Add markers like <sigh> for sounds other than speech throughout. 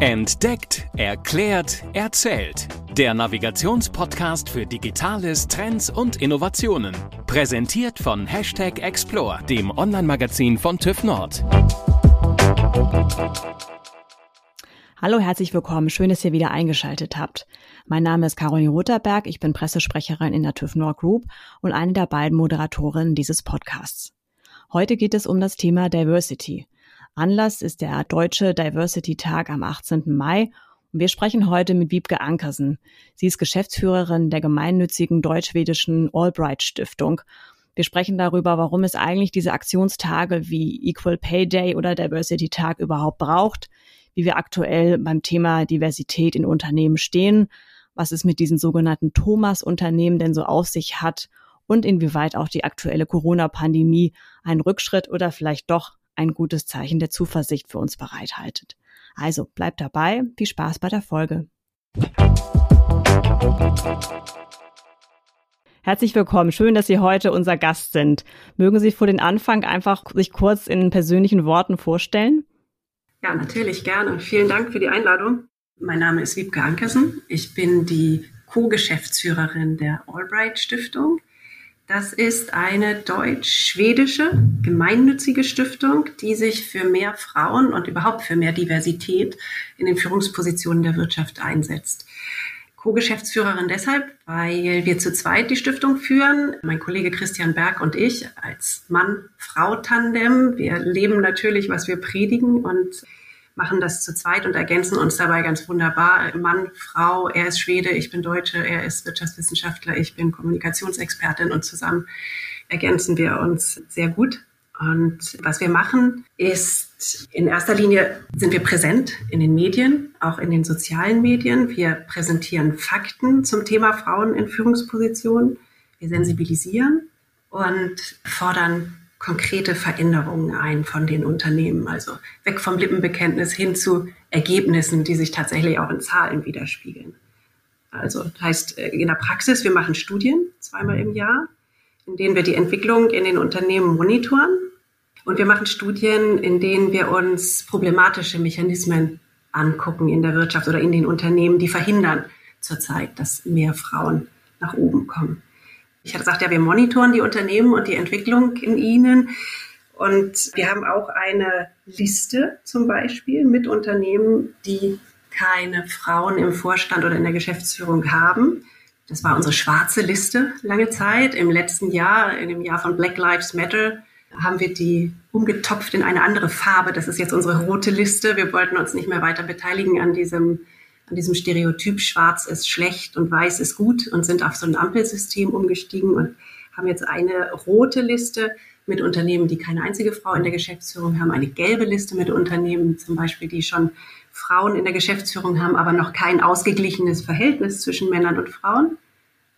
Entdeckt, erklärt, erzählt. Der Navigationspodcast für Digitales, Trends und Innovationen. Präsentiert von Hashtag Explore, dem Online-Magazin von TÜV Nord. Hallo, herzlich willkommen. Schön, dass ihr wieder eingeschaltet habt. Mein Name ist Caroline Rotherberg. Ich bin Pressesprecherin in der TÜV Nord Group und eine der beiden Moderatorinnen dieses Podcasts. Heute geht es um das Thema Diversity. Anlass ist der Deutsche Diversity Tag am 18. Mai und wir sprechen heute mit Wiebke Ankersen. Sie ist Geschäftsführerin der gemeinnützigen deutsch-schwedischen Albright Stiftung. Wir sprechen darüber, warum es eigentlich diese Aktionstage wie Equal Pay Day oder Diversity Tag überhaupt braucht, wie wir aktuell beim Thema Diversität in Unternehmen stehen, was es mit diesen sogenannten Thomas-Unternehmen denn so auf sich hat und inwieweit auch die aktuelle Corona-Pandemie einen Rückschritt oder vielleicht doch ein gutes Zeichen der Zuversicht für uns bereithaltet. Also bleibt dabei, viel Spaß bei der Folge. Herzlich willkommen, schön, dass Sie heute unser Gast sind. Mögen Sie vor den Anfang einfach sich kurz in persönlichen Worten vorstellen? Ja, natürlich, gerne. Vielen Dank für die Einladung. Mein Name ist Wiebke Ankersen. Ich bin die Co-Geschäftsführerin der Albright Stiftung. Das ist eine deutsch-schwedische gemeinnützige Stiftung, die sich für mehr Frauen und überhaupt für mehr Diversität in den Führungspositionen der Wirtschaft einsetzt. Co-Geschäftsführerin deshalb, weil wir zu zweit die Stiftung führen. Mein Kollege Christian Berg und ich als Mann-Frau-Tandem. Wir leben natürlich, was wir predigen und machen das zu zweit und ergänzen uns dabei ganz wunderbar. Mann, Frau, er ist Schwede, ich bin Deutsche, er ist Wirtschaftswissenschaftler, ich bin Kommunikationsexpertin und zusammen ergänzen wir uns sehr gut. Und was wir machen, ist in erster Linie sind wir präsent in den Medien, auch in den sozialen Medien. Wir präsentieren Fakten zum Thema Frauen in Führungspositionen. Wir sensibilisieren und fordern konkrete Veränderungen ein von den Unternehmen. Also weg vom Lippenbekenntnis hin zu Ergebnissen, die sich tatsächlich auch in Zahlen widerspiegeln. Also das heißt äh, in der Praxis, wir machen Studien zweimal im Jahr, in denen wir die Entwicklung in den Unternehmen monitoren. Und wir machen Studien, in denen wir uns problematische Mechanismen angucken in der Wirtschaft oder in den Unternehmen, die verhindern zurzeit, dass mehr Frauen nach oben kommen. Ich hatte gesagt, ja, wir monitoren die Unternehmen und die Entwicklung in ihnen. Und wir haben auch eine Liste zum Beispiel mit Unternehmen, die keine Frauen im Vorstand oder in der Geschäftsführung haben. Das war unsere schwarze Liste lange Zeit. Im letzten Jahr, in dem Jahr von Black Lives Matter, haben wir die umgetopft in eine andere Farbe. Das ist jetzt unsere rote Liste. Wir wollten uns nicht mehr weiter beteiligen an diesem an diesem Stereotyp, schwarz ist schlecht und weiß ist gut und sind auf so ein Ampelsystem umgestiegen und haben jetzt eine rote Liste mit Unternehmen, die keine einzige Frau in der Geschäftsführung haben, eine gelbe Liste mit Unternehmen zum Beispiel, die schon Frauen in der Geschäftsführung haben, aber noch kein ausgeglichenes Verhältnis zwischen Männern und Frauen.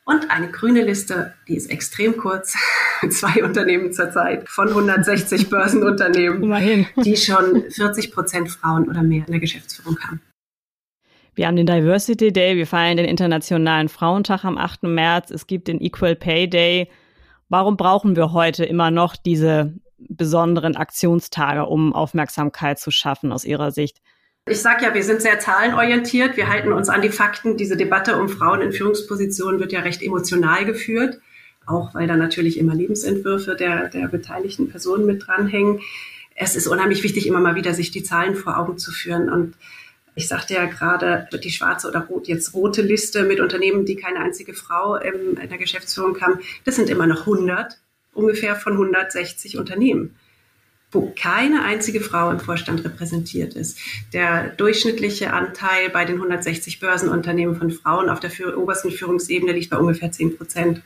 Und eine grüne Liste, die ist extrem kurz, <laughs> zwei Unternehmen zurzeit von 160 <laughs> Börsenunternehmen, Immerhin. die schon 40 Prozent Frauen oder mehr in der Geschäftsführung haben. Wir haben den Diversity Day, wir feiern den Internationalen Frauentag am 8. März, es gibt den Equal Pay Day. Warum brauchen wir heute immer noch diese besonderen Aktionstage, um Aufmerksamkeit zu schaffen aus Ihrer Sicht? Ich sage ja, wir sind sehr zahlenorientiert. Wir halten uns an die Fakten. Diese Debatte um Frauen in Führungspositionen wird ja recht emotional geführt, auch weil da natürlich immer Lebensentwürfe der, der beteiligten Personen mit dranhängen. Es ist unheimlich wichtig, immer mal wieder sich die Zahlen vor Augen zu führen. Und ich sagte ja gerade, die schwarze oder rot, jetzt rote Liste mit Unternehmen, die keine einzige Frau in der Geschäftsführung haben, das sind immer noch 100, ungefähr von 160 Unternehmen wo keine einzige Frau im Vorstand repräsentiert ist. Der durchschnittliche Anteil bei den 160 Börsenunternehmen von Frauen auf der obersten Führungsebene liegt bei ungefähr 10 Prozent.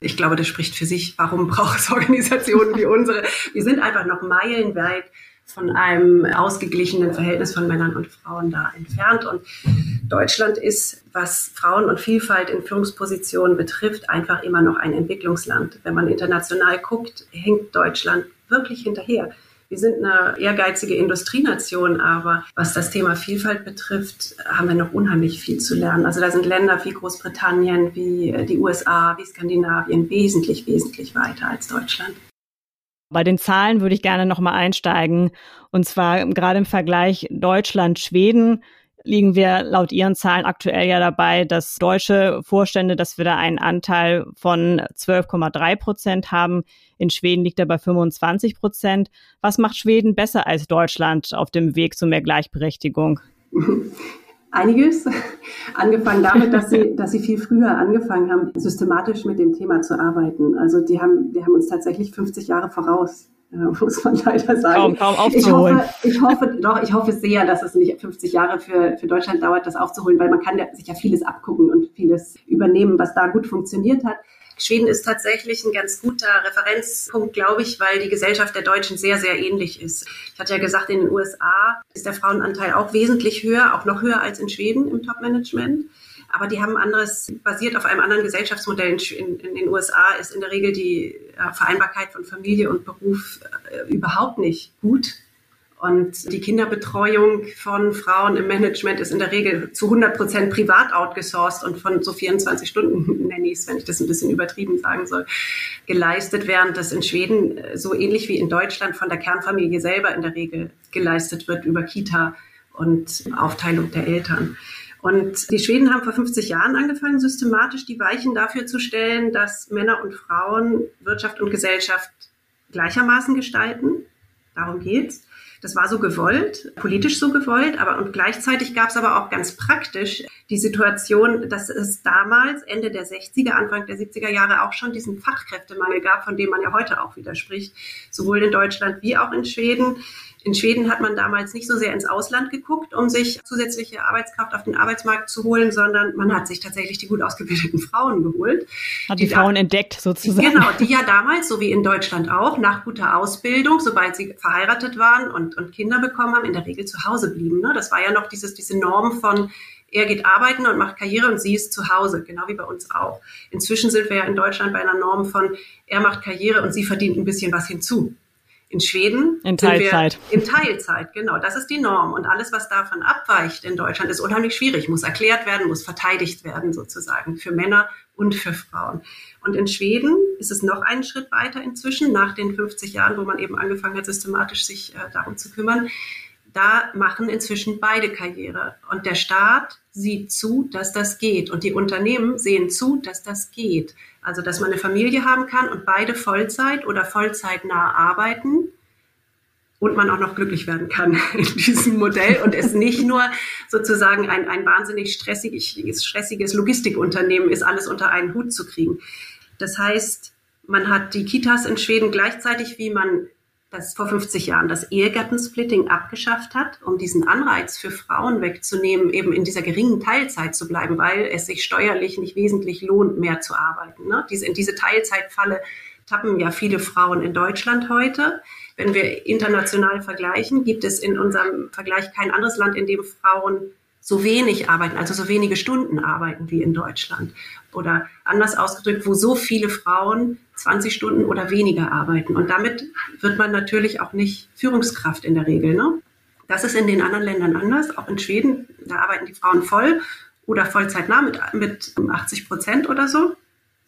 Ich glaube, das spricht für sich. Warum <laughs> braucht es Organisationen wie unsere? Wir sind einfach noch meilenweit von einem ausgeglichenen Verhältnis von Männern und Frauen da entfernt. Und Deutschland ist, was Frauen und Vielfalt in Führungspositionen betrifft, einfach immer noch ein Entwicklungsland. Wenn man international guckt, hängt Deutschland wirklich hinterher. Wir sind eine ehrgeizige Industrienation, aber was das Thema Vielfalt betrifft, haben wir noch unheimlich viel zu lernen. Also da sind Länder wie Großbritannien, wie die USA, wie Skandinavien wesentlich, wesentlich weiter als Deutschland. Bei den Zahlen würde ich gerne nochmal einsteigen. Und zwar gerade im Vergleich Deutschland-Schweden liegen wir laut Ihren Zahlen aktuell ja dabei, dass deutsche Vorstände, dass wir da einen Anteil von 12,3 Prozent haben. In Schweden liegt er bei 25 Prozent. Was macht Schweden besser als Deutschland auf dem Weg zu mehr Gleichberechtigung? <laughs> Einiges. Angefangen damit, dass sie, dass sie viel früher angefangen haben, systematisch mit dem Thema zu arbeiten. Also die haben, die haben uns tatsächlich 50 Jahre voraus <laughs> muss man leider sagen. Kaum, kaum aufzuholen. Ich hoffe, ich hoffe, doch, ich hoffe sehr, dass es nicht 50 Jahre für, für Deutschland dauert, das aufzuholen, weil man kann sich ja vieles abgucken und vieles übernehmen, was da gut funktioniert hat. Schweden ist tatsächlich ein ganz guter Referenzpunkt, glaube ich, weil die Gesellschaft der Deutschen sehr, sehr ähnlich ist. Ich hatte ja gesagt, in den USA ist der Frauenanteil auch wesentlich höher, auch noch höher als in Schweden im Top-Management. Aber die haben anderes, basiert auf einem anderen Gesellschaftsmodell. In, in den USA ist in der Regel die äh, Vereinbarkeit von Familie und Beruf äh, überhaupt nicht gut. Und die Kinderbetreuung von Frauen im Management ist in der Regel zu 100 Prozent privat outgesourced und von so 24 Stunden Nannies, wenn ich das ein bisschen übertrieben sagen soll, geleistet, während das in Schweden äh, so ähnlich wie in Deutschland von der Kernfamilie selber in der Regel geleistet wird über Kita und Aufteilung der Eltern. Und die Schweden haben vor 50 Jahren angefangen, systematisch die Weichen dafür zu stellen, dass Männer und Frauen Wirtschaft und Gesellschaft gleichermaßen gestalten. Darum geht's. Das war so gewollt, politisch so gewollt, aber und gleichzeitig gab es aber auch ganz praktisch die Situation, dass es damals, Ende der 60er, Anfang der 70er Jahre auch schon diesen Fachkräftemangel gab, von dem man ja heute auch widerspricht, sowohl in Deutschland wie auch in Schweden. In Schweden hat man damals nicht so sehr ins Ausland geguckt, um sich zusätzliche Arbeitskraft auf den Arbeitsmarkt zu holen, sondern man hat sich tatsächlich die gut ausgebildeten Frauen geholt. Hat die, die Frauen da, entdeckt sozusagen. Genau, die ja damals, so wie in Deutschland auch, nach guter Ausbildung, sobald sie verheiratet waren und, und Kinder bekommen haben, in der Regel zu Hause blieben. Ne? Das war ja noch dieses, diese Norm von, er geht arbeiten und macht Karriere und sie ist zu Hause, genau wie bei uns auch. Inzwischen sind wir ja in Deutschland bei einer Norm von, er macht Karriere und sie verdient ein bisschen was hinzu. In Schweden in Teilzeit. in Teilzeit, genau. Das ist die Norm. Und alles, was davon abweicht in Deutschland, ist unheimlich schwierig, muss erklärt werden, muss verteidigt werden sozusagen für Männer und für Frauen. Und in Schweden ist es noch einen Schritt weiter inzwischen, nach den 50 Jahren, wo man eben angefangen hat, systematisch sich äh, darum zu kümmern. Da machen inzwischen beide Karriere. Und der Staat sieht zu, dass das geht. Und die Unternehmen sehen zu, dass das geht. Also, dass man eine Familie haben kann und beide Vollzeit oder vollzeitnah arbeiten und man auch noch glücklich werden kann <laughs> in diesem Modell und es nicht <laughs> nur sozusagen ein, ein wahnsinnig stressiges, stressiges Logistikunternehmen ist, alles unter einen Hut zu kriegen. Das heißt, man hat die Kitas in Schweden gleichzeitig, wie man das vor 50 Jahren das Ehegattensplitting abgeschafft hat, um diesen Anreiz für Frauen wegzunehmen, eben in dieser geringen Teilzeit zu bleiben, weil es sich steuerlich nicht wesentlich lohnt, mehr zu arbeiten. Ne? Diese, in diese Teilzeitfalle tappen ja viele Frauen in Deutschland heute. Wenn wir international vergleichen, gibt es in unserem Vergleich kein anderes Land, in dem Frauen so wenig arbeiten, also so wenige Stunden arbeiten wie in Deutschland. Oder anders ausgedrückt, wo so viele Frauen 20 Stunden oder weniger arbeiten. Und damit wird man natürlich auch nicht Führungskraft in der Regel. Ne? Das ist in den anderen Ländern anders. Auch in Schweden, da arbeiten die Frauen voll oder vollzeitnah mit, mit 80 Prozent oder so.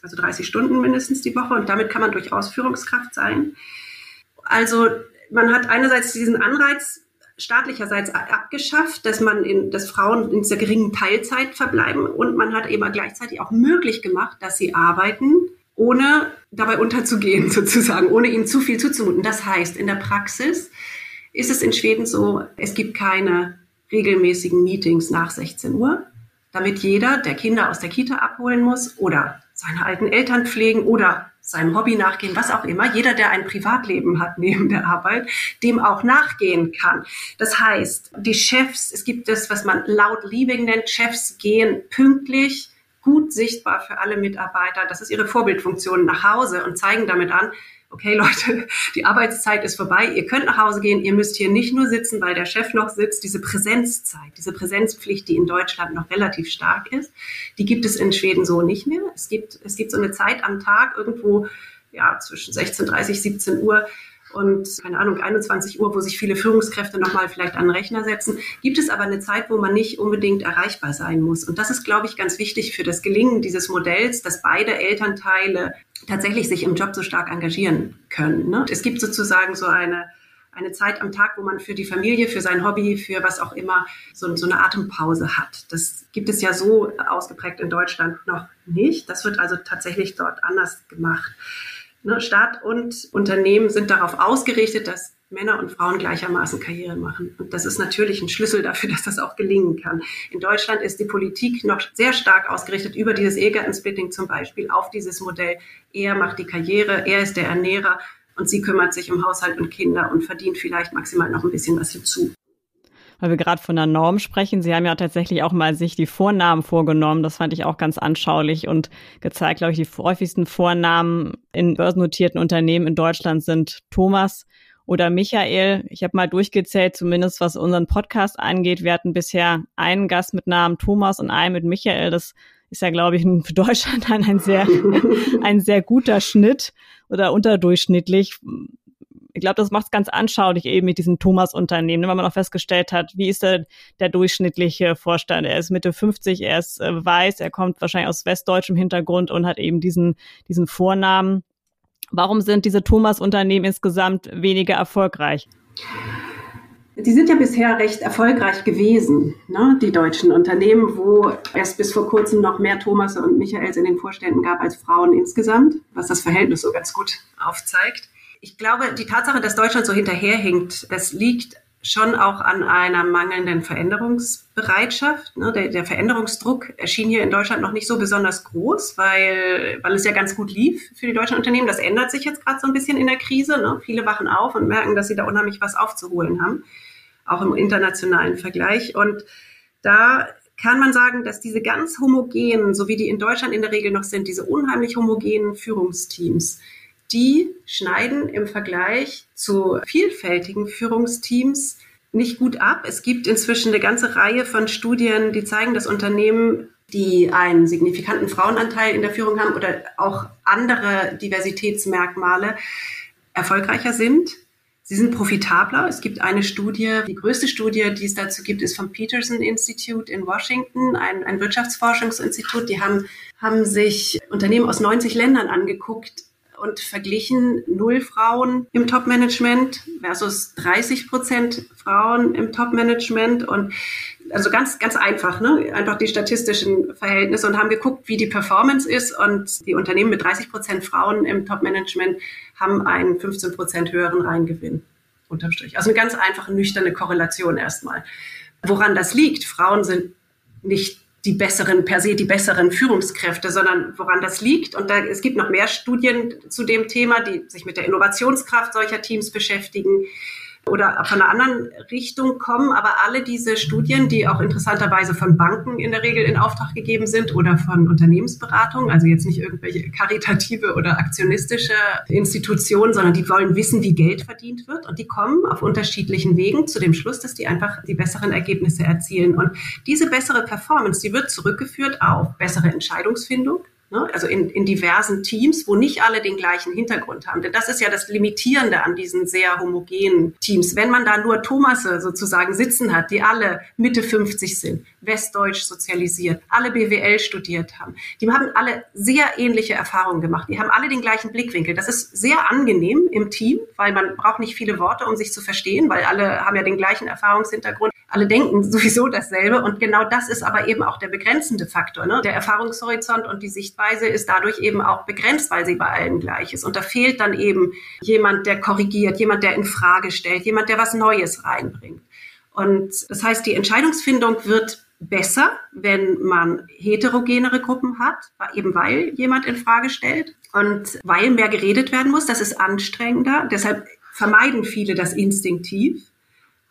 Also 30 Stunden mindestens die Woche. Und damit kann man durchaus Führungskraft sein. Also man hat einerseits diesen Anreiz, staatlicherseits abgeschafft, dass man in, dass Frauen in dieser geringen Teilzeit verbleiben und man hat eben gleichzeitig auch möglich gemacht, dass sie arbeiten, ohne dabei unterzugehen <laughs> sozusagen, ohne ihnen zu viel zuzumuten. Das heißt, in der Praxis ist es in Schweden so, es gibt keine regelmäßigen Meetings nach 16 Uhr, damit jeder, der Kinder aus der Kita abholen muss oder seine alten Eltern pflegen oder seinem Hobby nachgehen, was auch immer, jeder, der ein Privatleben hat <laughs> neben der Arbeit, dem auch nachgehen kann. Das heißt, die Chefs, es gibt das, was man laut Leaving nennt, Chefs gehen pünktlich, gut sichtbar für alle Mitarbeiter. Das ist ihre Vorbildfunktion nach Hause und zeigen damit an, okay Leute, die Arbeitszeit ist vorbei, ihr könnt nach Hause gehen, ihr müsst hier nicht nur sitzen, weil der Chef noch sitzt. Diese Präsenzzeit, diese Präsenzpflicht, die in Deutschland noch relativ stark ist, die gibt es in Schweden so nicht mehr. Es gibt, es gibt so eine Zeit am Tag irgendwo ja, zwischen 16.30, 17 Uhr, und keine Ahnung, 21 Uhr, wo sich viele Führungskräfte nochmal vielleicht an den Rechner setzen, gibt es aber eine Zeit, wo man nicht unbedingt erreichbar sein muss. Und das ist, glaube ich, ganz wichtig für das Gelingen dieses Modells, dass beide Elternteile tatsächlich sich im Job so stark engagieren können. Ne? Es gibt sozusagen so eine, eine Zeit am Tag, wo man für die Familie, für sein Hobby, für was auch immer so, so eine Atempause hat. Das gibt es ja so ausgeprägt in Deutschland noch nicht. Das wird also tatsächlich dort anders gemacht. Ne? Staat und Unternehmen sind darauf ausgerichtet, dass Männer und Frauen gleichermaßen Karriere machen. Und das ist natürlich ein Schlüssel dafür, <laughs> dass das auch gelingen kann. In Deutschland ist die Politik noch sehr stark ausgerichtet über dieses Ehegattensplitting zum Beispiel auf dieses Modell. Er macht die Karriere, er ist der Ernährer und sie kümmert sich um Haushalt und Kinder und verdient vielleicht maximal noch ein bisschen was hinzu weil wir gerade von der Norm sprechen. Sie haben ja tatsächlich auch mal sich die Vornamen vorgenommen. Das fand ich auch ganz anschaulich und gezeigt, glaube ich, die häufigsten Vornamen in börsennotierten Unternehmen in Deutschland sind Thomas, oder Michael. Ich habe mal durchgezählt, zumindest was unseren Podcast angeht. Wir hatten bisher einen Gast mit Namen Thomas und einen mit Michael. Das ist ja, glaube ich, für <laughs> Deutschland ein sehr, <laughs> ein sehr guter Schnitt oder unterdurchschnittlich. Ich glaube, das macht es ganz anschaulich eben mit diesem Thomas-Unternehmen, weil man auch festgestellt hat, wie ist der, der durchschnittliche Vorstand? Er ist Mitte 50, er ist äh, weiß, er kommt wahrscheinlich aus westdeutschem Hintergrund und hat eben diesen, diesen Vornamen. Warum sind diese Thomas-Unternehmen insgesamt weniger erfolgreich? Die sind ja bisher recht erfolgreich gewesen, ne? die deutschen Unternehmen, wo es bis vor kurzem noch mehr Thomas und Michaels in den Vorständen gab als Frauen insgesamt, was das Verhältnis so ganz gut aufzeigt. Ich glaube, die Tatsache, dass Deutschland so hinterherhinkt, das liegt schon auch an einer mangelnden Veränderungsbereitschaft. Ne? Der, der, Veränderungsdruck erschien hier in Deutschland noch nicht so besonders groß, weil, weil es ja ganz gut lief für die deutschen Unternehmen. Das ändert sich jetzt gerade so ein bisschen in der Krise. Ne? Viele wachen auf und merken, dass sie da unheimlich was aufzuholen haben, auch im internationalen Vergleich. Und da kann man sagen, dass diese ganz homogenen, so wie die in Deutschland in der Regel noch sind, diese unheimlich homogenen Führungsteams, die schneiden im Vergleich zu vielfältigen Führungsteams nicht gut ab. Es gibt inzwischen eine ganze Reihe von Studien, die zeigen, dass Unternehmen, die einen signifikanten Frauenanteil in der Führung haben oder auch andere Diversitätsmerkmale, erfolgreicher sind. Sie sind profitabler. Es gibt eine Studie, die größte Studie, die es dazu gibt, ist vom Peterson Institute in Washington, ein, ein Wirtschaftsforschungsinstitut. Die haben, haben sich Unternehmen aus 90 Ländern angeguckt, und verglichen null Frauen im Top-Management versus 30 Prozent Frauen im Top-Management und also ganz, ganz einfach, ne? einfach die statistischen Verhältnisse und haben geguckt, wie die Performance ist und die Unternehmen mit 30 Prozent Frauen im Top-Management haben einen 15 Prozent höheren Reingewinn unterm Strich. Also eine ganz einfache, nüchterne Korrelation erstmal. Woran das liegt? Frauen sind nicht die besseren, per se die besseren Führungskräfte, sondern woran das liegt. Und da, es gibt noch mehr Studien zu dem Thema, die sich mit der Innovationskraft solcher Teams beschäftigen oder von einer anderen Richtung kommen. Aber alle diese Studien, die auch interessanterweise von Banken in der Regel in Auftrag gegeben sind oder von Unternehmensberatungen, also jetzt nicht irgendwelche karitative oder aktionistische Institutionen, sondern die wollen wissen, wie Geld verdient wird. Und die kommen auf unterschiedlichen Wegen zu dem Schluss, dass die einfach die besseren Ergebnisse erzielen. Und diese bessere Performance, die wird zurückgeführt auf bessere Entscheidungsfindung, Ne? Also in, in diversen Teams, wo nicht alle den gleichen Hintergrund haben. Denn das ist ja das Limitierende an diesen sehr homogenen Teams. Wenn man da nur Thomasse sozusagen sitzen hat, die alle Mitte 50 sind, westdeutsch sozialisiert, alle BWL studiert haben, die haben alle sehr ähnliche Erfahrungen gemacht. Die haben alle den gleichen Blickwinkel. Das ist sehr angenehm im Team, weil man braucht nicht viele Worte, um sich zu verstehen, weil alle haben ja den gleichen Erfahrungshintergrund. Alle denken sowieso dasselbe. Und genau das ist aber eben auch der begrenzende Faktor. Ne? Der Erfahrungshorizont und die Sichtweise ist dadurch eben auch begrenzt, weil sie bei allen gleich ist. Und da fehlt dann eben jemand, der korrigiert, jemand, der in Frage stellt, jemand, der was Neues reinbringt. Und das heißt, die Entscheidungsfindung wird besser, wenn man heterogenere Gruppen hat, eben weil jemand in Frage stellt und weil mehr geredet werden muss. Das ist anstrengender. Deshalb vermeiden viele das instinktiv.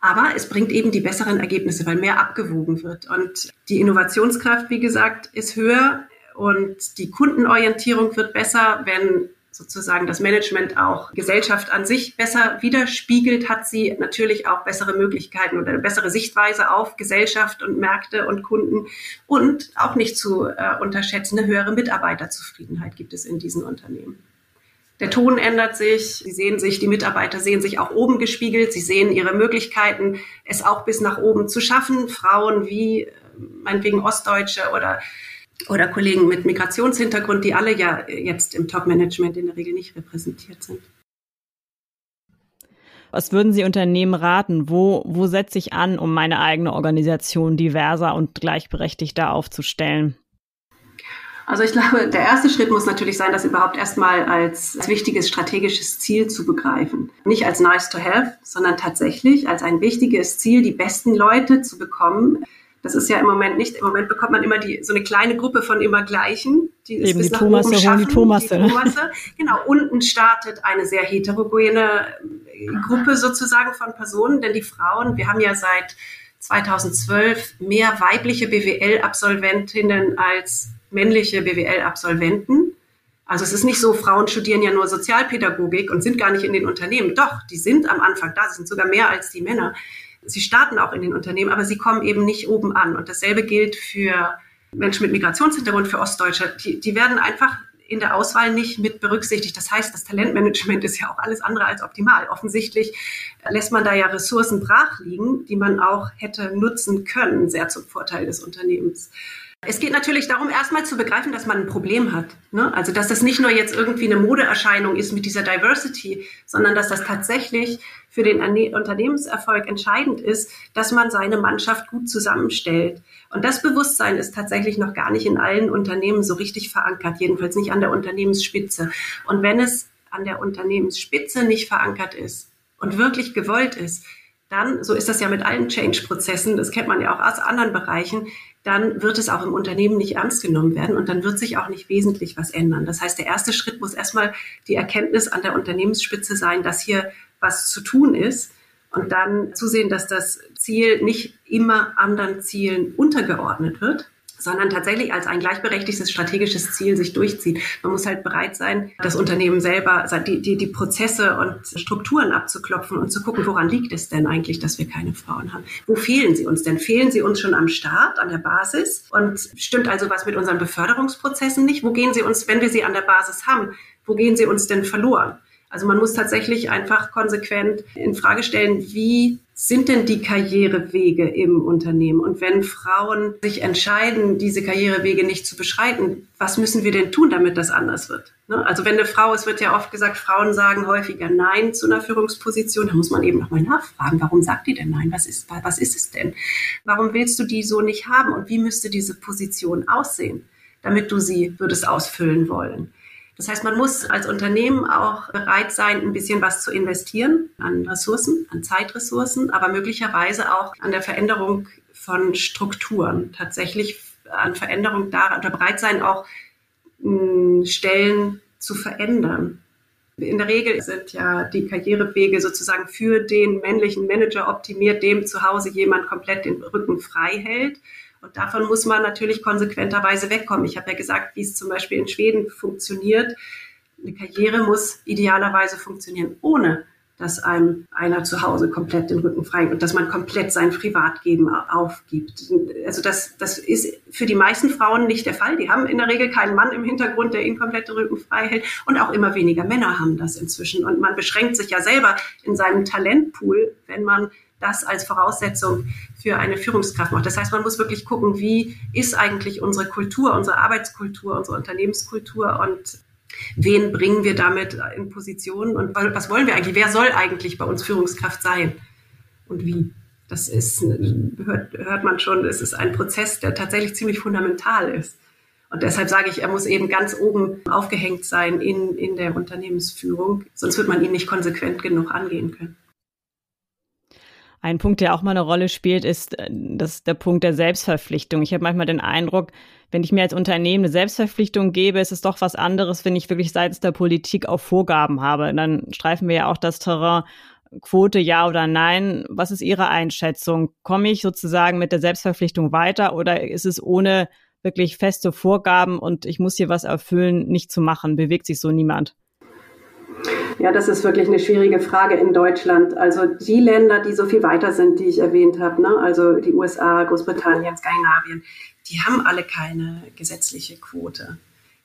Aber es bringt eben die besseren Ergebnisse, weil mehr abgewogen wird. Und die Innovationskraft, wie gesagt, ist höher und die Kundenorientierung wird besser, wenn sozusagen das Management auch Gesellschaft an sich besser widerspiegelt, hat sie natürlich auch bessere Möglichkeiten oder eine bessere Sichtweise auf Gesellschaft und Märkte und Kunden und auch nicht zu äh, unterschätzen, eine höhere Mitarbeiterzufriedenheit gibt es in diesen Unternehmen. Der Ton ändert sich, sie sehen sich, die Mitarbeiter sehen sich auch oben gespiegelt, sie sehen ihre Möglichkeiten, es auch bis nach oben zu schaffen. Frauen wie äh, meinetwegen Ostdeutsche oder oder Kollegen mit Migrationshintergrund, die alle ja jetzt im Top-Management in der Regel nicht repräsentiert sind. Was würden Sie Unternehmen raten? Wo, wo setze ich an, um meine eigene Organisation diverser und gleichberechtigter aufzustellen? Also ich glaube, der erste Schritt muss natürlich sein, das überhaupt erstmal als wichtiges strategisches Ziel zu begreifen. Nicht als nice to have, sondern tatsächlich als ein wichtiges Ziel, die besten Leute zu bekommen, das ist ja im Moment nicht. Im Moment bekommt man immer die, so eine kleine Gruppe von immer Gleichen, die es Eben bis die nach Thomasse oben schaffen. Die Thomasse. Die Thomasse. Genau. Unten startet eine sehr heterogene Gruppe sozusagen von Personen, denn die Frauen, wir haben ja seit 2012 mehr weibliche BWL-Absolventinnen als männliche BWL-Absolventen. Also es ist nicht so, Frauen studieren ja nur Sozialpädagogik und sind gar nicht in den Unternehmen. Doch, die sind am Anfang da, sie sind sogar mehr als die Männer sie starten auch in den Unternehmen, aber sie kommen eben nicht oben an. Und dasselbe gilt für Menschen mit Migrationshintergrund, für Ostdeutsche. Die, die werden einfach in der Auswahl nicht mit berücksichtigt. Das heißt, das Talentmanagement ist ja auch alles andere als optimal. Offensichtlich lässt man da ja Ressourcen brach liegen, die man auch hätte nutzen können, sehr zum Vorteil des Unternehmens. Es geht natürlich darum, erstmal zu begreifen, dass man ein Problem hat. Ne? Also, dass das nicht nur jetzt irgendwie eine Modeerscheinung ist mit dieser Diversity, sondern dass das tatsächlich für den Unternehmenserfolg entscheidend ist, dass man seine Mannschaft gut zusammenstellt. Und das Bewusstsein ist tatsächlich noch gar nicht in allen Unternehmen so richtig verankert, jedenfalls nicht an der Unternehmensspitze. Und wenn es an der Unternehmensspitze nicht verankert ist und wirklich gewollt ist, dann, so ist das ja mit allen Change-Prozessen, das kennt man ja auch aus anderen Bereichen, dann wird es auch im Unternehmen nicht ernst genommen werden und dann wird sich auch nicht wesentlich was ändern. Das heißt, der erste Schritt muss erstmal die Erkenntnis an der Unternehmensspitze sein, dass hier was zu tun ist und dann zusehen, dass das Ziel nicht immer anderen Zielen untergeordnet wird, sondern tatsächlich als ein gleichberechtigtes strategisches Ziel sich durchzieht. Man muss halt bereit sein, das Unternehmen selber, die, die, die Prozesse und Strukturen abzuklopfen und zu gucken, woran liegt es denn eigentlich, dass wir keine Frauen haben? Wo fehlen sie uns denn? Fehlen sie uns schon am Start, an der Basis? Und stimmt also was mit unseren Beförderungsprozessen nicht? Wo gehen sie uns, wenn wir sie an der Basis haben, wo gehen sie uns denn verloren? Also man muss tatsächlich einfach konsequent in Frage stellen, wie sind denn die Karrierewege im Unternehmen? Und wenn Frauen sich entscheiden, diese Karrierewege nicht zu beschreiten, was müssen wir denn tun, damit das anders wird? Ne? Also wenn eine Frau, es wird ja oft gesagt, Frauen sagen häufiger Nein zu einer Führungsposition, da muss man eben nochmal nachfragen, warum sagt die denn Nein? Was ist, was ist es denn? Warum willst du die so nicht haben? Und wie müsste diese Position aussehen, damit du sie würdest ausfüllen wollen? Das heißt, man muss als Unternehmen auch bereit sein, ein bisschen was zu investieren an Ressourcen, an Zeitressourcen, aber möglicherweise auch an der Veränderung von Strukturen, tatsächlich an Veränderung da oder bereit sein, auch hm, Stellen zu verändern. In der Regel sind ja die Karrierewege sozusagen für den männlichen Manager optimiert, dem zu Hause jemand komplett den Rücken frei hält. Und davon muss man natürlich konsequenterweise wegkommen. Ich habe ja gesagt, wie es zum Beispiel in Schweden funktioniert. Eine Karriere muss idealerweise funktionieren, ohne dass einem einer zu Hause komplett den Rücken frei und dass man komplett sein Privatleben aufgibt. Also das, das ist für die meisten Frauen nicht der Fall. Die haben in der Regel keinen Mann im Hintergrund, der ihnen komplett den Rücken frei hält. Und auch immer weniger Männer haben das inzwischen. Und man beschränkt sich ja selber in seinem Talentpool, wenn man das als Voraussetzung für eine Führungskraft macht. Das heißt, man muss wirklich gucken, wie ist eigentlich unsere Kultur, unsere Arbeitskultur, unsere Unternehmenskultur und wen bringen wir damit in Positionen und was wollen wir eigentlich? Wer soll eigentlich bei uns Führungskraft sein und wie? Das ist, hört, hört man schon, es ist ein Prozess, der tatsächlich ziemlich fundamental ist. Und deshalb sage ich, er muss eben ganz oben aufgehängt sein in, in der Unternehmensführung, sonst wird man ihn nicht konsequent genug angehen können. Ein Punkt, der auch mal eine Rolle spielt, ist äh, das, der Punkt der Selbstverpflichtung. Ich habe manchmal den Eindruck, wenn ich mir als Unternehmen eine Selbstverpflichtung gebe, ist es doch was anderes, wenn ich wirklich seitens der Politik auch Vorgaben habe. Dann streifen wir ja auch das Terrain Quote ja oder nein. Was ist Ihre Einschätzung? Komme ich sozusagen mit der Selbstverpflichtung weiter oder ist es ohne wirklich feste Vorgaben und ich muss hier was erfüllen, nicht zu machen? Bewegt sich so niemand? Ja, das ist wirklich eine schwierige Frage in Deutschland. Also die Länder, die so viel weiter sind, die ich erwähnt habe, ne? also die USA, Großbritannien, Skandinavien, die haben alle keine gesetzliche Quote.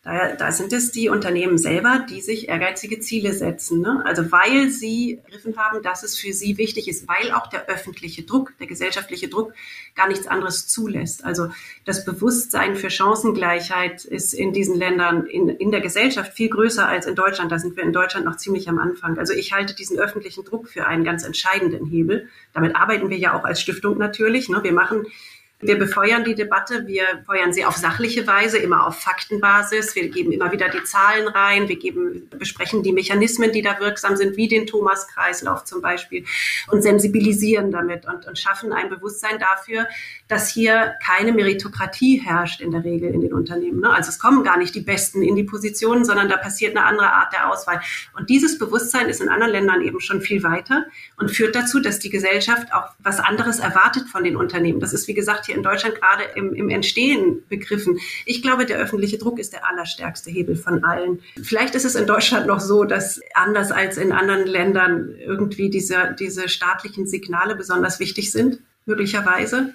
Da, da sind es die Unternehmen selber, die sich ehrgeizige Ziele setzen. Ne? Also weil sie begriffen haben, dass es für sie wichtig ist, weil auch der öffentliche Druck, der gesellschaftliche Druck gar nichts anderes zulässt. Also das Bewusstsein für Chancengleichheit ist in diesen Ländern in, in der Gesellschaft viel größer als in Deutschland. Da sind wir in Deutschland noch ziemlich am Anfang. Also ich halte diesen öffentlichen Druck für einen ganz entscheidenden Hebel. Damit arbeiten wir ja auch als Stiftung natürlich. Ne? Wir machen wir befeuern die Debatte, wir feuern sie auf sachliche Weise, immer auf Faktenbasis. Wir geben immer wieder die Zahlen rein, wir geben, besprechen die Mechanismen, die da wirksam sind, wie den Thomas-Kreislauf zum Beispiel, und sensibilisieren damit und, und schaffen ein Bewusstsein dafür, dass hier keine Meritokratie herrscht in der Regel in den Unternehmen. Ne? Also es kommen gar nicht die Besten in die Positionen, sondern da passiert eine andere Art der Auswahl. Und dieses Bewusstsein ist in anderen Ländern eben schon viel weiter und führt dazu, dass die Gesellschaft auch was anderes erwartet von den Unternehmen. Das ist, wie gesagt, hier in Deutschland gerade im, im Entstehen begriffen. Ich glaube, der öffentliche Druck ist der allerstärkste Hebel von allen. Vielleicht ist es in Deutschland noch so, dass anders als in anderen Ländern irgendwie diese, diese staatlichen Signale besonders wichtig sind, möglicherweise.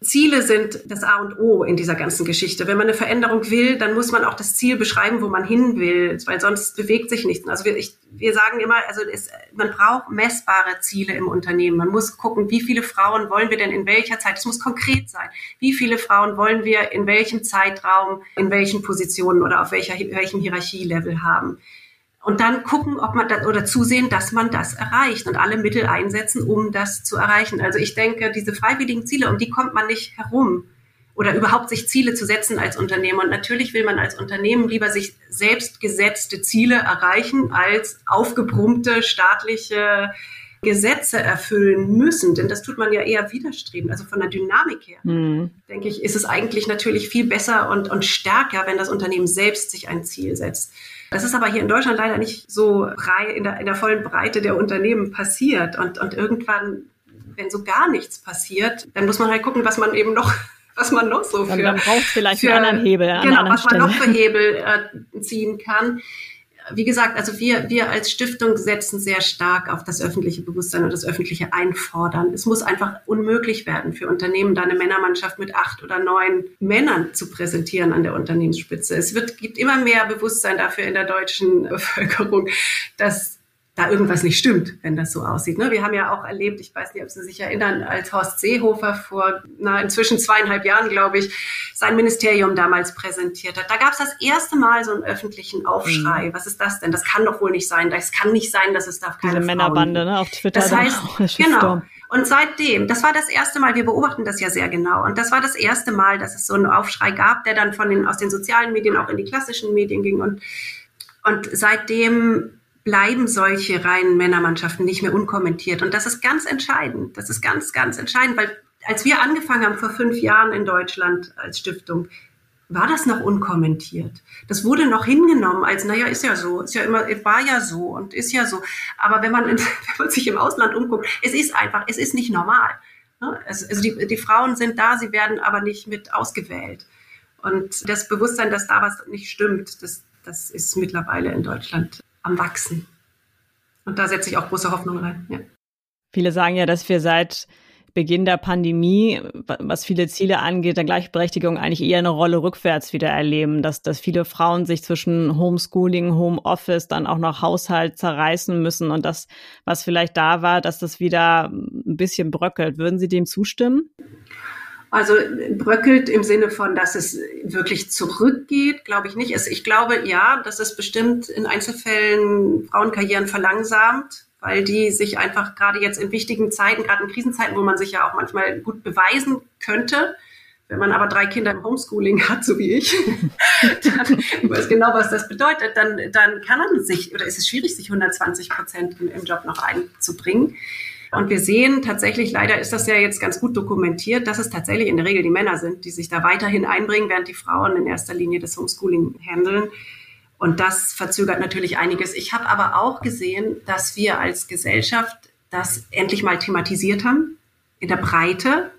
Ziele sind das A und O in dieser ganzen Geschichte. Wenn man eine Veränderung will, dann muss man auch das Ziel beschreiben, wo man hin will, weil sonst bewegt sich nichts. Also wir, ich, wir sagen immer, also es, man braucht messbare Ziele im Unternehmen. Man muss gucken, wie viele Frauen wollen wir denn in welcher Zeit. Es muss konkret sein. Wie viele Frauen wollen wir in welchem Zeitraum, in welchen Positionen oder auf welcher, welchem Hierarchielevel haben und dann gucken, ob man das oder zusehen, dass man das erreicht und alle Mittel einsetzen, um das zu erreichen. Also ich denke, diese freiwilligen Ziele, um die kommt man nicht herum oder überhaupt sich Ziele zu setzen als Unternehmer. Und natürlich will man als Unternehmen lieber sich selbst gesetzte Ziele erreichen als aufgebrummte staatliche Gesetze erfüllen müssen, denn das tut man ja eher widerstreben. Also von der Dynamik her, mhm. denke ich, ist es eigentlich natürlich viel besser und, und stärker, wenn das Unternehmen selbst sich ein Ziel setzt. Das ist aber hier in Deutschland leider nicht so in der, in der vollen Breite der Unternehmen passiert. Und, und irgendwann, wenn so gar nichts passiert, dann muss man halt gucken, was man eben noch <laughs> was man noch so für. Dann, dann braucht vielleicht für, einen anderen Hebel. An genau, was Stelle. man noch für Hebel äh, ziehen kann wie gesagt, also wir, wir als Stiftung setzen sehr stark auf das öffentliche Bewusstsein und das öffentliche Einfordern. Es muss einfach unmöglich werden für Unternehmen, da eine Männermannschaft mit acht oder neun Männern zu präsentieren an der Unternehmensspitze. Es wird, gibt immer mehr Bewusstsein dafür in der deutschen <laughs> Bevölkerung, dass da irgendwas nicht stimmt, wenn das so aussieht. Ne? Wir haben ja auch erlebt, ich weiß nicht, ob Sie sich erinnern, als Horst Seehofer vor na, inzwischen zweieinhalb Jahren, glaube ich, sein Ministerium damals präsentiert hat. Da gab es das erste Mal so einen öffentlichen Aufschrei. Mhm. Was ist das denn? Das kann doch wohl nicht sein. Das kann nicht sein, dass es darf keine Diese Männerbande ne, auf Twitter. Das heißt, <laughs> genau. Und seitdem, das war das erste Mal, wir beobachten das ja sehr genau, und das war das erste Mal, dass es so einen Aufschrei gab, der dann von den, aus den sozialen Medien auch in die klassischen Medien ging. Und, und seitdem bleiben solche reinen Männermannschaften nicht mehr unkommentiert. Und das ist ganz entscheidend. Das ist ganz, ganz entscheidend, weil als wir angefangen haben vor fünf Jahren in Deutschland als Stiftung, war das noch unkommentiert. Das wurde noch hingenommen als, naja, ist ja so, ist ja immer, war ja so und ist ja so. Aber wenn man, <laughs> wenn man sich im Ausland umguckt, es ist einfach, es ist nicht normal. Ne? Also die, die Frauen sind da, sie werden aber nicht mit ausgewählt. Und das Bewusstsein, dass da was nicht stimmt, das, das ist mittlerweile in Deutschland am Wachsen. Und da setze ich auch große Hoffnung rein. Ja. Viele sagen ja, dass wir seit Beginn der Pandemie, was viele Ziele angeht, der Gleichberechtigung eigentlich eher eine Rolle rückwärts wieder erleben, dass, dass viele Frauen sich zwischen Homeschooling, Homeoffice, dann auch noch Haushalt zerreißen müssen und das, was vielleicht da war, dass das wieder ein bisschen bröckelt. Würden Sie dem zustimmen? Also bröckelt im Sinne von, dass es wirklich zurückgeht, glaube ich nicht. Ich glaube ja, dass es bestimmt in Einzelfällen Frauenkarrieren verlangsamt, weil die sich einfach gerade jetzt in wichtigen Zeiten, gerade in Krisenzeiten, wo man sich ja auch manchmal gut beweisen könnte, wenn man aber drei Kinder im Homeschooling hat, so wie ich, <laughs> dann weiß genau, was das bedeutet, dann, dann kann man sich, oder ist es schwierig, sich 120 Prozent im, im Job noch einzubringen. Und wir sehen tatsächlich, leider ist das ja jetzt ganz gut dokumentiert, dass es tatsächlich in der Regel die Männer sind, die sich da weiterhin einbringen, während die Frauen in erster Linie das Homeschooling handeln. Und das verzögert natürlich einiges. Ich habe aber auch gesehen, dass wir als Gesellschaft das endlich mal thematisiert haben, in der Breite,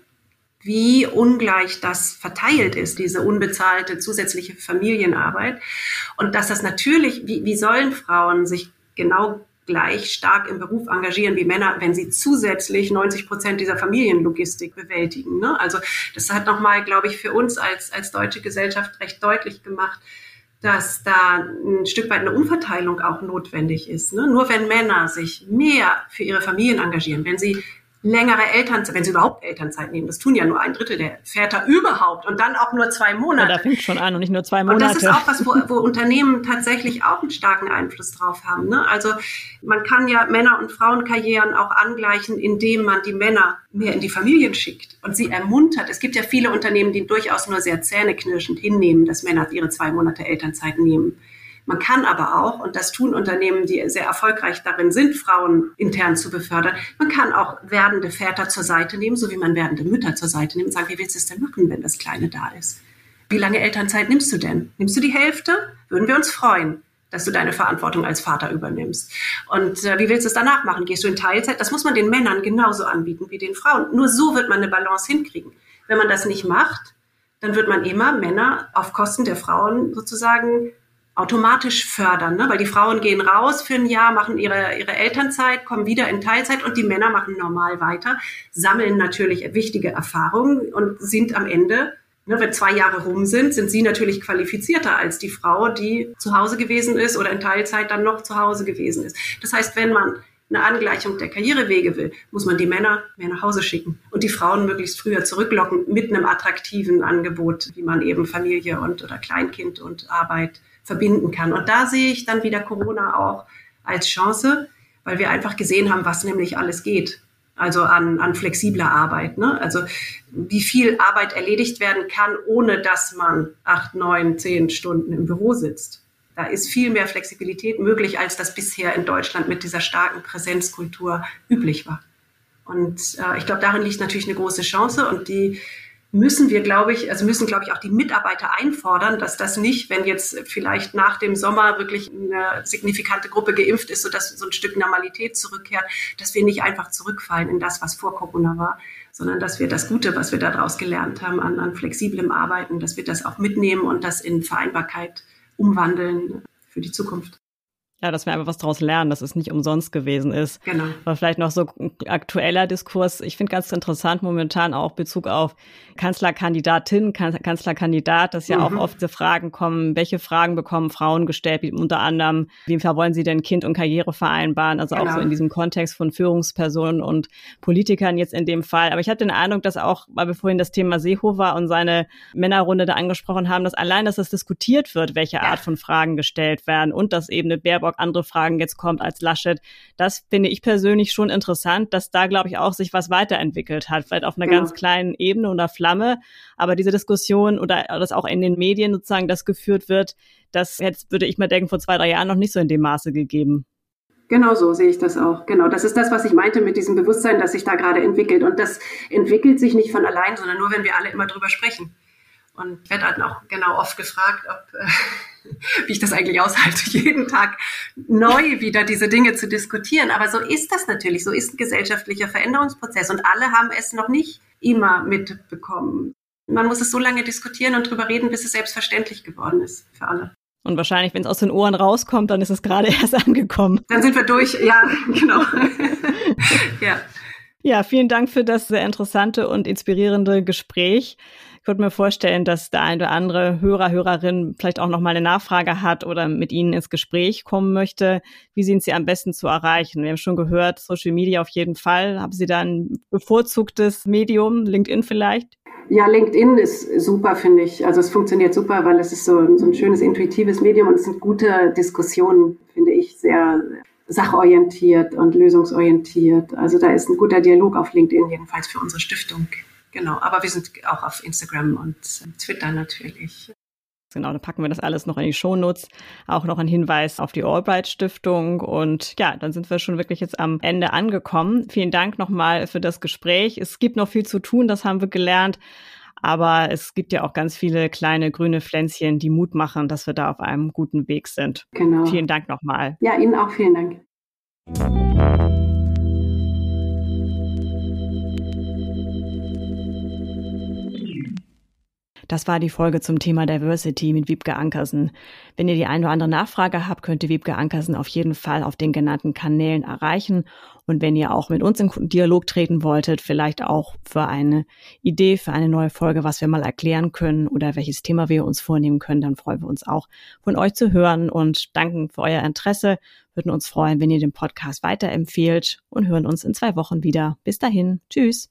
wie ungleich das verteilt ist, diese unbezahlte zusätzliche Familienarbeit. Und dass das natürlich, wie, wie sollen Frauen sich genau gleich stark im Beruf engagieren wie Männer, wenn sie zusätzlich 90 Prozent dieser Familienlogistik bewältigen. Ne? Also das hat nochmal, glaube ich, für uns als, als deutsche Gesellschaft recht deutlich gemacht, dass da ein Stück weit eine Umverteilung auch notwendig ist. Ne? Nur wenn Männer sich mehr für ihre Familien engagieren, wenn sie längere Elternzeit, wenn sie überhaupt Elternzeit nehmen. Das tun ja nur ein Drittel der Väter überhaupt und dann auch nur zwei Monate. Ja, da fängt schon an und nicht nur zwei Monate. Und das ist auch was, wo, wo Unternehmen tatsächlich auch einen starken Einfluss drauf haben. Ne? Also man kann ja Männer- und Frauenkarrieren auch angleichen, indem man die Männer mehr in die Familien schickt und sie ermuntert. Es gibt ja viele Unternehmen, die durchaus nur sehr zähneknirschend hinnehmen, dass Männer ihre zwei Monate Elternzeit nehmen. Man kann aber auch, und das tun Unternehmen, die sehr erfolgreich darin sind, Frauen intern zu befördern, man kann auch werdende Väter zur Seite nehmen, so wie man werdende Mütter zur Seite nimmt und sagen, wie willst du es denn machen, wenn das Kleine da ist? Wie lange Elternzeit nimmst du denn? Nimmst du die Hälfte? Würden wir uns freuen dass du deine Verantwortung als Vater übernimmst. Und äh, wie willst du es danach machen? Gehst du in Teilzeit? Das muss man den Männern genauso anbieten wie den Frauen. Nur so wird man eine Balance hinkriegen. Wenn man das nicht macht, dann wird man immer Männer auf Kosten der Frauen sozusagen automatisch fördern, ne? weil die Frauen gehen raus für ein Jahr, machen ihre, ihre Elternzeit, kommen wieder in Teilzeit und die Männer machen normal weiter, sammeln natürlich wichtige Erfahrungen und sind am Ende, ne, wenn zwei Jahre rum sind, sind sie natürlich qualifizierter als die Frau, die zu Hause gewesen ist oder in Teilzeit dann noch zu Hause gewesen ist. Das heißt, wenn man eine Angleichung der Karrierewege will, muss man die Männer mehr nach Hause schicken und die Frauen möglichst früher zurücklocken mit einem attraktiven Angebot, wie man eben Familie und oder Kleinkind und Arbeit verbinden kann. Und da sehe ich dann wieder Corona auch als Chance, weil wir einfach gesehen haben, was nämlich alles geht. Also an, an flexibler Arbeit. Ne? Also wie viel Arbeit erledigt werden kann, ohne dass man acht, neun, zehn Stunden im Büro sitzt. Da ist viel mehr Flexibilität möglich, als das bisher in Deutschland mit dieser starken Präsenzkultur üblich war. Und äh, ich glaube, darin liegt natürlich eine große Chance und die müssen wir, glaube ich, also müssen, glaube ich, auch die Mitarbeiter einfordern, dass das nicht, wenn jetzt vielleicht nach dem Sommer wirklich eine signifikante Gruppe geimpft ist, sodass so ein Stück Normalität zurückkehrt, dass wir nicht einfach zurückfallen in das, was vor Corona war, sondern dass wir das Gute, was wir daraus gelernt haben an, an flexiblem Arbeiten, dass wir das auch mitnehmen und das in Vereinbarkeit umwandeln für die Zukunft. Ja, dass wir einfach was daraus lernen, dass es nicht umsonst gewesen ist. Genau. Aber vielleicht noch so aktueller Diskurs. Ich finde ganz interessant momentan auch Bezug auf Kanzlerkandidatin, Kanzlerkandidat, dass ja mhm. auch oft diese Fragen kommen, welche Fragen bekommen Frauen gestellt, unter anderem, wie wollen sie denn Kind und Karriere vereinbaren? Also genau. auch so in diesem Kontext von Führungspersonen und Politikern jetzt in dem Fall. Aber ich hatte den Eindruck, dass auch, weil wir vorhin das Thema Seehofer und seine Männerrunde da angesprochen haben, dass allein, dass das diskutiert wird, welche ja. Art von Fragen gestellt werden und dass eben eine Baerbock Baerbock andere Fragen jetzt kommt als Laschet. Das finde ich persönlich schon interessant, dass da, glaube ich, auch sich was weiterentwickelt hat, vielleicht auf einer ja. ganz kleinen Ebene oder Flamme. Aber diese Diskussion oder das auch in den Medien sozusagen das geführt wird, das jetzt würde ich mal denken, vor zwei, drei Jahren noch nicht so in dem Maße gegeben. Genau so sehe ich das auch. Genau, das ist das, was ich meinte mit diesem Bewusstsein, das sich da gerade entwickelt. Und das entwickelt sich nicht von allein, sondern nur, wenn wir alle immer drüber sprechen. Und ich werde dann auch genau oft gefragt, ob, äh, <laughs> wie ich das eigentlich aushalte, <laughs> jeden Tag neu wieder diese Dinge zu diskutieren. Aber so ist das natürlich. So ist ein gesellschaftlicher Veränderungsprozess. Und alle haben es noch nicht immer mitbekommen. Man muss es so lange diskutieren und drüber reden, bis es selbstverständlich geworden ist für alle. Und wahrscheinlich, wenn es aus den Ohren rauskommt, dann ist es gerade <laughs> erst angekommen. Dann sind wir durch, ja, genau. ja. Ja, vielen Dank für das sehr interessante und inspirierende Gespräch. Würde mir vorstellen, dass der eine oder andere Hörer, Hörerin vielleicht auch noch mal eine Nachfrage hat oder mit Ihnen ins Gespräch kommen möchte. Wie sind Sie am besten zu erreichen? Wir haben schon gehört, Social Media auf jeden Fall. Haben Sie da ein bevorzugtes Medium, LinkedIn vielleicht? Ja, LinkedIn ist super, finde ich. Also es funktioniert super, weil es ist so, so ein schönes, intuitives Medium und es sind gute Diskussionen, finde ich, sehr sachorientiert und lösungsorientiert. Also da ist ein guter Dialog auf LinkedIn, jedenfalls für unsere Stiftung. Genau, aber wir sind auch auf Instagram und Twitter natürlich. Genau, dann packen wir das alles noch in die Shownotes. Auch noch ein Hinweis auf die Albright Stiftung. Und ja, dann sind wir schon wirklich jetzt am Ende angekommen. Vielen Dank nochmal für das Gespräch. Es gibt noch viel zu tun, das haben wir gelernt. Aber es gibt ja auch ganz viele kleine grüne Pflänzchen, die Mut machen, dass wir da auf einem guten Weg sind. Genau. Vielen Dank nochmal. Ja, Ihnen auch vielen Dank. Das war die Folge zum Thema Diversity mit Wiebke Ankersen. Wenn ihr die eine oder andere Nachfrage habt, könnt ihr Wiebke Ankersen auf jeden Fall auf den genannten Kanälen erreichen. Und wenn ihr auch mit uns in Dialog treten wolltet, vielleicht auch für eine Idee, für eine neue Folge, was wir mal erklären können oder welches Thema wir uns vornehmen können, dann freuen wir uns auch von euch zu hören und danken für euer Interesse. Würden uns freuen, wenn ihr den Podcast weiterempfehlt und hören uns in zwei Wochen wieder. Bis dahin. Tschüss.